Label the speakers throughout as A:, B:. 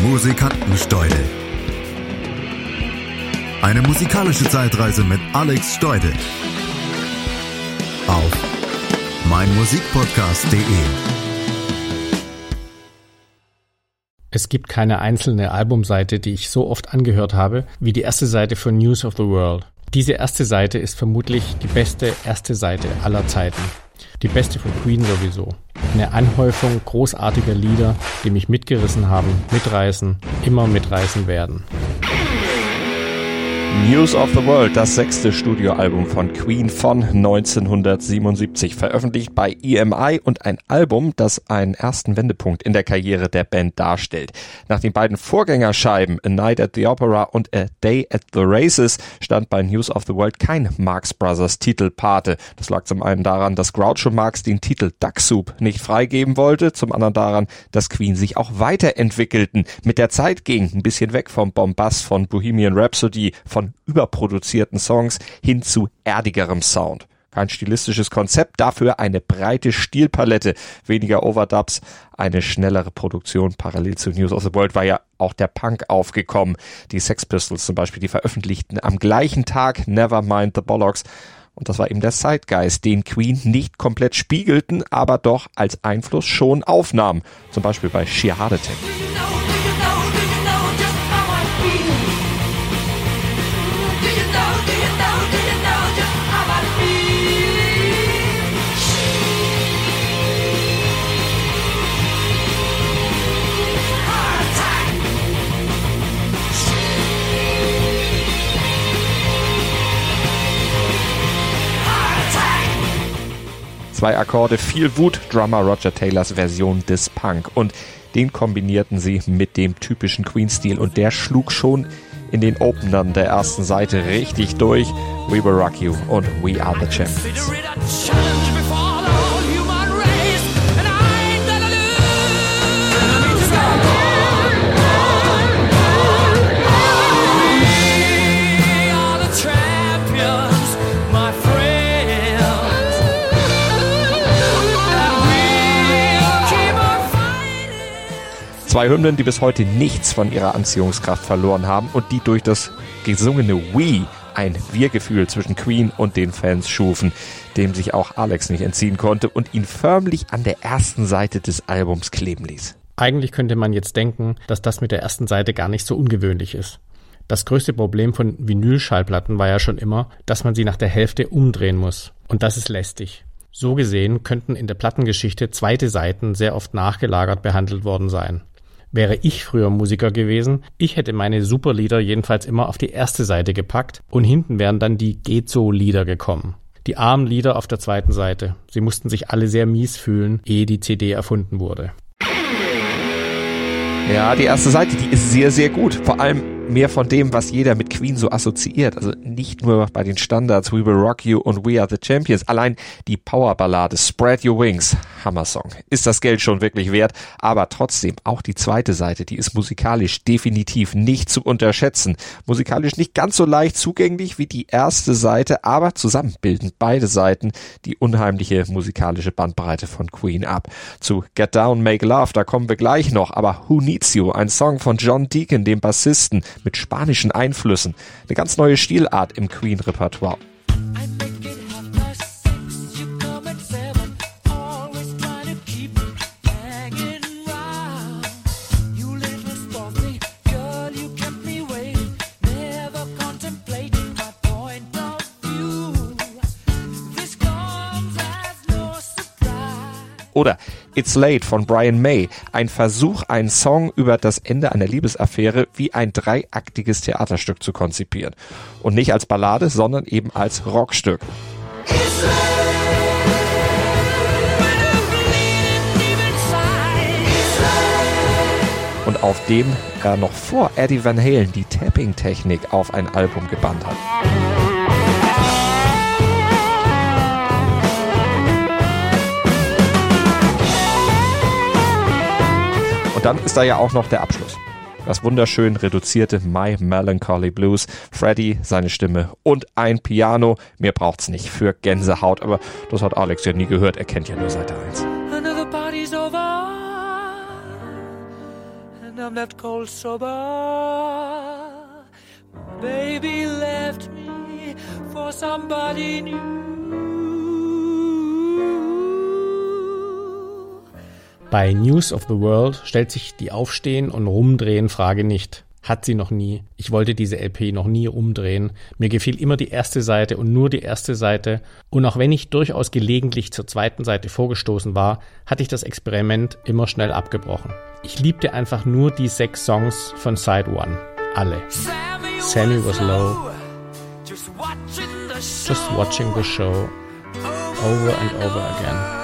A: Musikantensteudel. Eine musikalische Zeitreise mit Alex Steudel. Auf meinmusikpodcast.de.
B: Es gibt keine einzelne Albumseite, die ich so oft angehört habe, wie die erste Seite von News of the World. Diese erste Seite ist vermutlich die beste erste Seite aller Zeiten. Die beste von Queen sowieso. Eine Anhäufung großartiger Lieder, die mich mitgerissen haben, mitreißen, immer mitreißen werden.
C: News of the World, das sechste Studioalbum von Queen von 1977, veröffentlicht bei EMI und ein Album, das einen ersten Wendepunkt in der Karriere der Band darstellt. Nach den beiden Vorgängerscheiben A Night at the Opera und A Day at the Races stand bei News of the World kein Marx Brothers Titelpate. Das lag zum einen daran, dass Groucho Marx den Titel Duck Soup nicht freigeben wollte, zum anderen daran, dass Queen sich auch weiterentwickelten, mit der Zeit ging, ein bisschen weg vom Bombast von Bohemian Rhapsody, von überproduzierten Songs hin zu erdigerem Sound. Kein stilistisches Konzept, dafür eine breite Stilpalette, weniger Overdubs, eine schnellere Produktion. Parallel zu News of the World war ja auch der Punk aufgekommen. Die Sex Pistols zum Beispiel, die veröffentlichten am gleichen Tag Nevermind the Bollocks. Und das war eben der Zeitgeist, den Queen nicht komplett spiegelten, aber doch als Einfluss schon aufnahmen. Zum Beispiel bei Sheer Heart Attack. Zwei Akkorde, viel Wut, Drummer Roger Taylors Version des Punk. Und den kombinierten sie mit dem typischen Queen-Stil und der schlug schon in den Openern der ersten Seite richtig durch. We Will Rock You und We Are the Champions. 2 Hymnen, die bis heute nichts von ihrer Anziehungskraft verloren haben und die durch das gesungene We ein Wir-Gefühl zwischen Queen und den Fans schufen, dem sich auch Alex nicht entziehen konnte und ihn förmlich an der ersten Seite des Albums kleben ließ.
B: Eigentlich könnte man jetzt denken, dass das mit der ersten Seite gar nicht so ungewöhnlich ist. Das größte Problem von Vinylschallplatten war ja schon immer, dass man sie nach der Hälfte umdrehen muss. Und das ist lästig. So gesehen könnten in der Plattengeschichte zweite Seiten sehr oft nachgelagert behandelt worden sein. Wäre ich früher Musiker gewesen, ich hätte meine Superlieder jedenfalls immer auf die erste Seite gepackt und hinten wären dann die Geht so Lieder gekommen. Die armen Lieder auf der zweiten Seite. Sie mussten sich alle sehr mies fühlen, ehe die CD erfunden wurde.
C: Ja, die erste Seite, die ist sehr, sehr gut. Vor allem mehr von dem, was jeder mit Queen so assoziiert. Also nicht nur bei den Standards We Will Rock You und We Are the Champions. Allein die Powerballade Spread Your Wings, Hammer-Song. Ist das Geld schon wirklich wert? Aber trotzdem, auch die zweite Seite, die ist musikalisch definitiv nicht zu unterschätzen. Musikalisch nicht ganz so leicht zugänglich wie die erste Seite, aber zusammen bilden beide Seiten die unheimliche musikalische Bandbreite von Queen ab. Zu Get Down, Make Love, da kommen wir gleich noch, aber Who Needs You, ein Song von John Deacon, dem Bassisten, mit spanischen Einflüssen. Eine ganz neue Stilart im Queen-Repertoire. Oder It's Late von Brian May, ein Versuch, einen Song über das Ende einer Liebesaffäre wie ein dreiaktiges Theaterstück zu konzipieren. Und nicht als Ballade, sondern eben als Rockstück. Und auf dem er noch vor Eddie Van Halen die Tapping-Technik auf ein Album gebannt hat. Und dann ist da ja auch noch der Abschluss. Das wunderschön reduzierte My Melancholy Blues, Freddy, seine Stimme und ein Piano. Mehr braucht's nicht für Gänsehaut, aber das hat Alex ja nie gehört, er kennt ja nur Seite 1.
D: and I'm left cold sober. Baby left me for somebody new.
B: Bei News of the World stellt sich die Aufstehen und Rumdrehen Frage nicht. Hat sie noch nie. Ich wollte diese LP noch nie umdrehen. Mir gefiel immer die erste Seite und nur die erste Seite. Und auch wenn ich durchaus gelegentlich zur zweiten Seite vorgestoßen war, hatte ich das Experiment immer schnell abgebrochen. Ich liebte einfach nur die sechs Songs von Side One. Alle. Sammy was low. Just watching the show. Over and over again.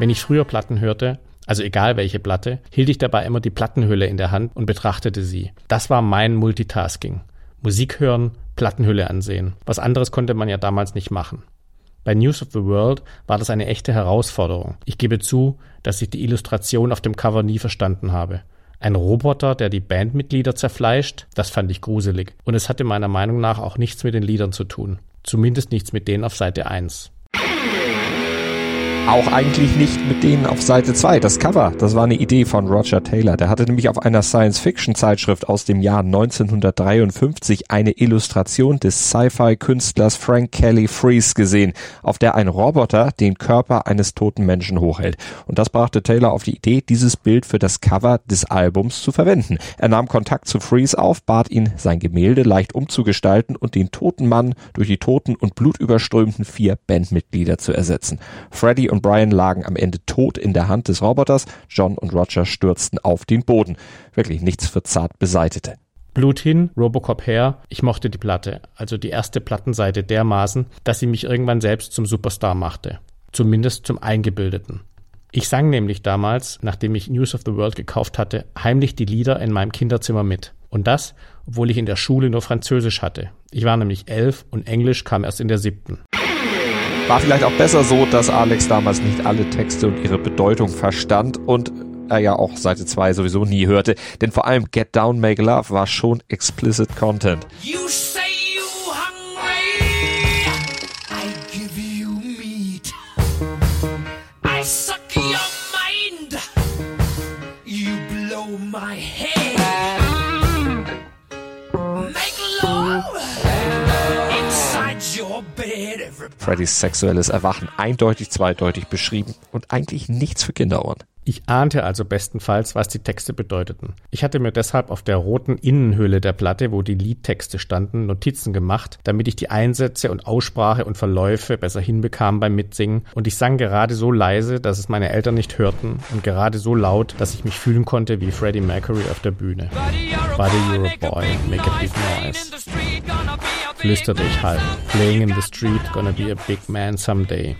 B: Wenn ich früher Platten hörte, also egal welche Platte, hielt ich dabei immer die Plattenhülle in der Hand und betrachtete sie. Das war mein Multitasking. Musik hören, Plattenhülle ansehen. Was anderes konnte man ja damals nicht machen. Bei News of the World war das eine echte Herausforderung. Ich gebe zu, dass ich die Illustration auf dem Cover nie verstanden habe. Ein Roboter, der die Bandmitglieder zerfleischt, das fand ich gruselig. Und es hatte meiner Meinung nach auch nichts mit den Liedern zu tun. Zumindest nichts mit denen auf Seite 1.
C: Auch eigentlich nicht mit denen auf Seite 2. Das Cover, das war eine Idee von Roger Taylor. Der hatte nämlich auf einer Science-Fiction-Zeitschrift aus dem Jahr 1953 eine Illustration des Sci-Fi-Künstlers Frank Kelly Freeze gesehen, auf der ein Roboter den Körper eines toten Menschen hochhält. Und das brachte Taylor auf die Idee, dieses Bild für das Cover des Albums zu verwenden. Er nahm Kontakt zu Freeze auf, bat ihn, sein Gemälde leicht umzugestalten und den toten Mann durch die toten und blutüberströmten vier Bandmitglieder zu ersetzen. Und Brian lagen am Ende tot in der Hand des Roboters. John und Roger stürzten auf den Boden. Wirklich nichts für zart Beseitete.
B: Blut hin, Robocop her. Ich mochte die Platte, also die erste Plattenseite dermaßen, dass sie mich irgendwann selbst zum Superstar machte. Zumindest zum Eingebildeten. Ich sang nämlich damals, nachdem ich News of the World gekauft hatte, heimlich die Lieder in meinem Kinderzimmer mit. Und das, obwohl ich in der Schule nur Französisch hatte. Ich war nämlich elf und Englisch kam erst in der siebten.
C: War vielleicht auch besser so, dass Alex damals nicht alle Texte und ihre Bedeutung verstand und er ja auch Seite 2 sowieso nie hörte, denn vor allem Get Down Make Love war schon explicit Content. You Freddys sexuelles Erwachen eindeutig zweideutig beschrieben und eigentlich nichts für Kinderohren.
B: Ich ahnte also bestenfalls, was die Texte bedeuteten. Ich hatte mir deshalb auf der roten Innenhülle der Platte, wo die Liedtexte standen, Notizen gemacht, damit ich die Einsätze und Aussprache und Verläufe besser hinbekam beim Mitsingen. Und ich sang gerade so leise, dass es meine Eltern nicht hörten und gerade so laut, dass ich mich fühlen konnte wie Freddie Mercury auf der Bühne. Buddy, you're a boy, make a big noise. Flüsterte ich halb. Playing in the street, gonna be a big man someday.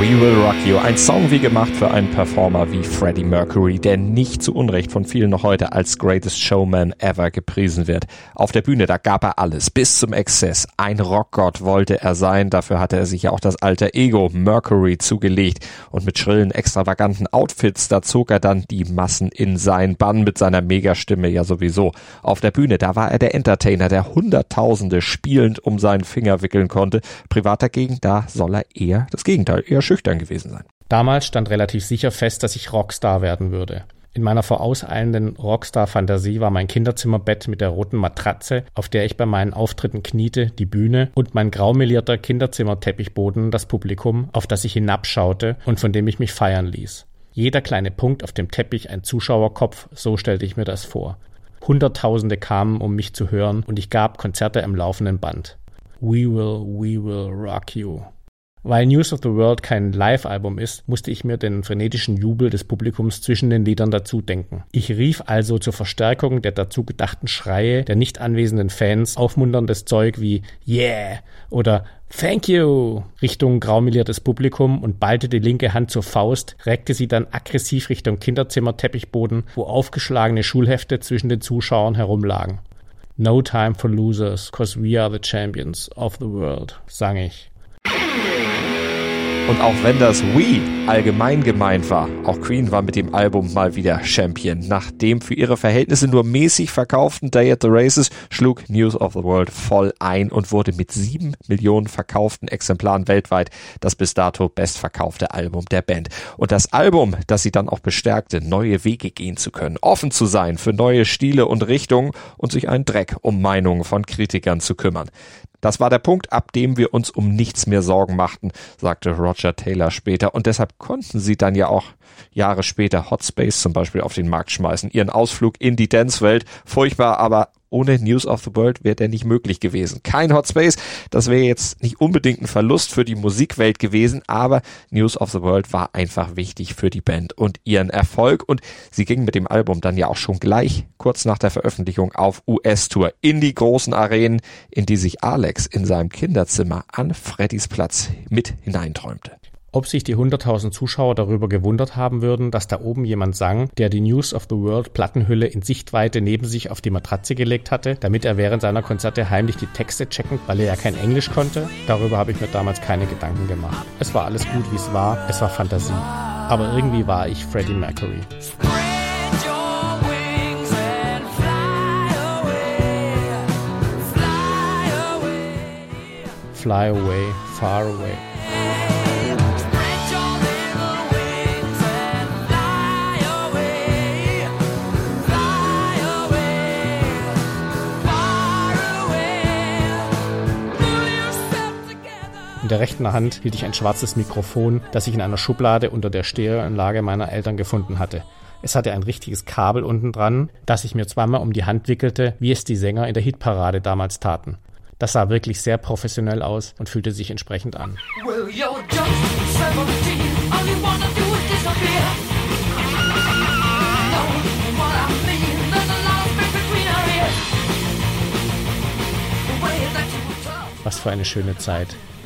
C: We Will Rock You. Ein Song wie gemacht für einen Performer wie Freddie Mercury, der nicht zu Unrecht von vielen noch heute als Greatest Showman ever gepriesen wird. Auf der Bühne, da gab er alles, bis zum Exzess. Ein Rockgott wollte er sein, dafür hatte er sich ja auch das alter Ego Mercury zugelegt. Und mit schrillen, extravaganten Outfits, da zog er dann die Massen in seinen Bann mit seiner Megastimme ja sowieso. Auf der Bühne, da war er der Entertainer, der Hunderttausende spielend um seinen Finger wickeln konnte. Privat dagegen, da soll er eher das Gegenteil, eher schüchtern gewesen sein.
B: Damals stand relativ sicher fest, dass ich Rockstar werden würde. In meiner vorauseilenden Rockstar-Fantasie war mein Kinderzimmerbett mit der roten Matratze, auf der ich bei meinen Auftritten kniete, die Bühne und mein graumelierter Kinderzimmerteppichboden das Publikum, auf das ich hinabschaute und von dem ich mich feiern ließ. Jeder kleine Punkt auf dem Teppich ein Zuschauerkopf, so stellte ich mir das vor. Hunderttausende kamen, um mich zu hören, und ich gab Konzerte im laufenden Band. We will, we will rock you. Weil News of the World kein Live-Album ist, musste ich mir den frenetischen Jubel des Publikums zwischen den Liedern dazu denken. Ich rief also zur Verstärkung der dazu gedachten Schreie der nicht anwesenden Fans aufmunterndes Zeug wie Yeah oder Thank you Richtung graumeliertes Publikum und ballte die linke Hand zur Faust, reckte sie dann aggressiv Richtung Kinderzimmer Teppichboden, wo aufgeschlagene Schulhefte zwischen den Zuschauern herumlagen. No time for losers, cause we are the champions of the world, sang ich.
C: Und auch wenn das We allgemein gemeint war, auch Queen war mit dem Album mal wieder Champion. Nach dem für ihre Verhältnisse nur mäßig verkauften Day at the Races schlug News of the World voll ein und wurde mit sieben Millionen verkauften Exemplaren weltweit das bis dato bestverkaufte Album der Band. Und das Album, das sie dann auch bestärkte, neue Wege gehen zu können, offen zu sein für neue Stile und Richtungen und sich einen Dreck um Meinungen von Kritikern zu kümmern. Das war der Punkt, ab dem wir uns um nichts mehr Sorgen machten, sagte Roger Taylor später. Und deshalb konnten sie dann ja auch Jahre später Hot Space zum Beispiel auf den Markt schmeißen, ihren Ausflug in die Dance-Welt. Furchtbar, aber ohne News of the World wäre der nicht möglich gewesen. Kein Hot Space, das wäre jetzt nicht unbedingt ein Verlust für die Musikwelt gewesen, aber News of the World war einfach wichtig für die Band und ihren Erfolg und sie ging mit dem Album dann ja auch schon gleich kurz nach der Veröffentlichung auf US-Tour in die großen Arenen, in die sich Alex in seinem Kinderzimmer an Freddys Platz mit hineinträumte.
B: Ob sich die 100.000 Zuschauer darüber gewundert haben würden, dass da oben jemand sang, der die News of the World Plattenhülle in Sichtweite neben sich auf die Matratze gelegt hatte, damit er während seiner Konzerte heimlich die Texte checken, weil er ja kein Englisch konnte, darüber habe ich mir damals keine Gedanken gemacht. Es war alles gut, wie es war, es war Fantasie. Aber irgendwie war ich Freddie Mercury. Fly away, far away. Der rechten Hand hielt ich ein schwarzes Mikrofon, das ich in einer Schublade unter der Stereoanlage meiner Eltern gefunden hatte. Es hatte ein richtiges Kabel unten dran, das ich mir zweimal um die Hand wickelte, wie es die Sänger in der Hitparade damals taten. Das sah wirklich sehr professionell aus und fühlte sich entsprechend an. Was für eine schöne Zeit.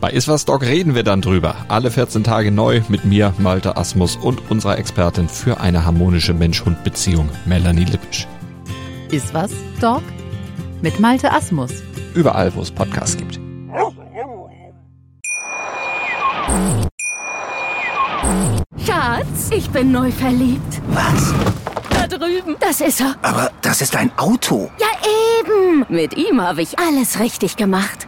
C: Bei Iswas Dog reden wir dann drüber. Alle 14 Tage neu mit mir, Malte Asmus und unserer Expertin für eine harmonische Mensch-Hund-Beziehung, Melanie Lippisch.
E: Iswas Dog mit Malte Asmus.
C: Überall, wo es Podcasts gibt.
F: Schatz, ich bin neu verliebt.
G: Was?
F: Da drüben. Das ist er.
G: Aber das ist ein Auto.
F: Ja, eben. Mit ihm habe ich alles richtig gemacht.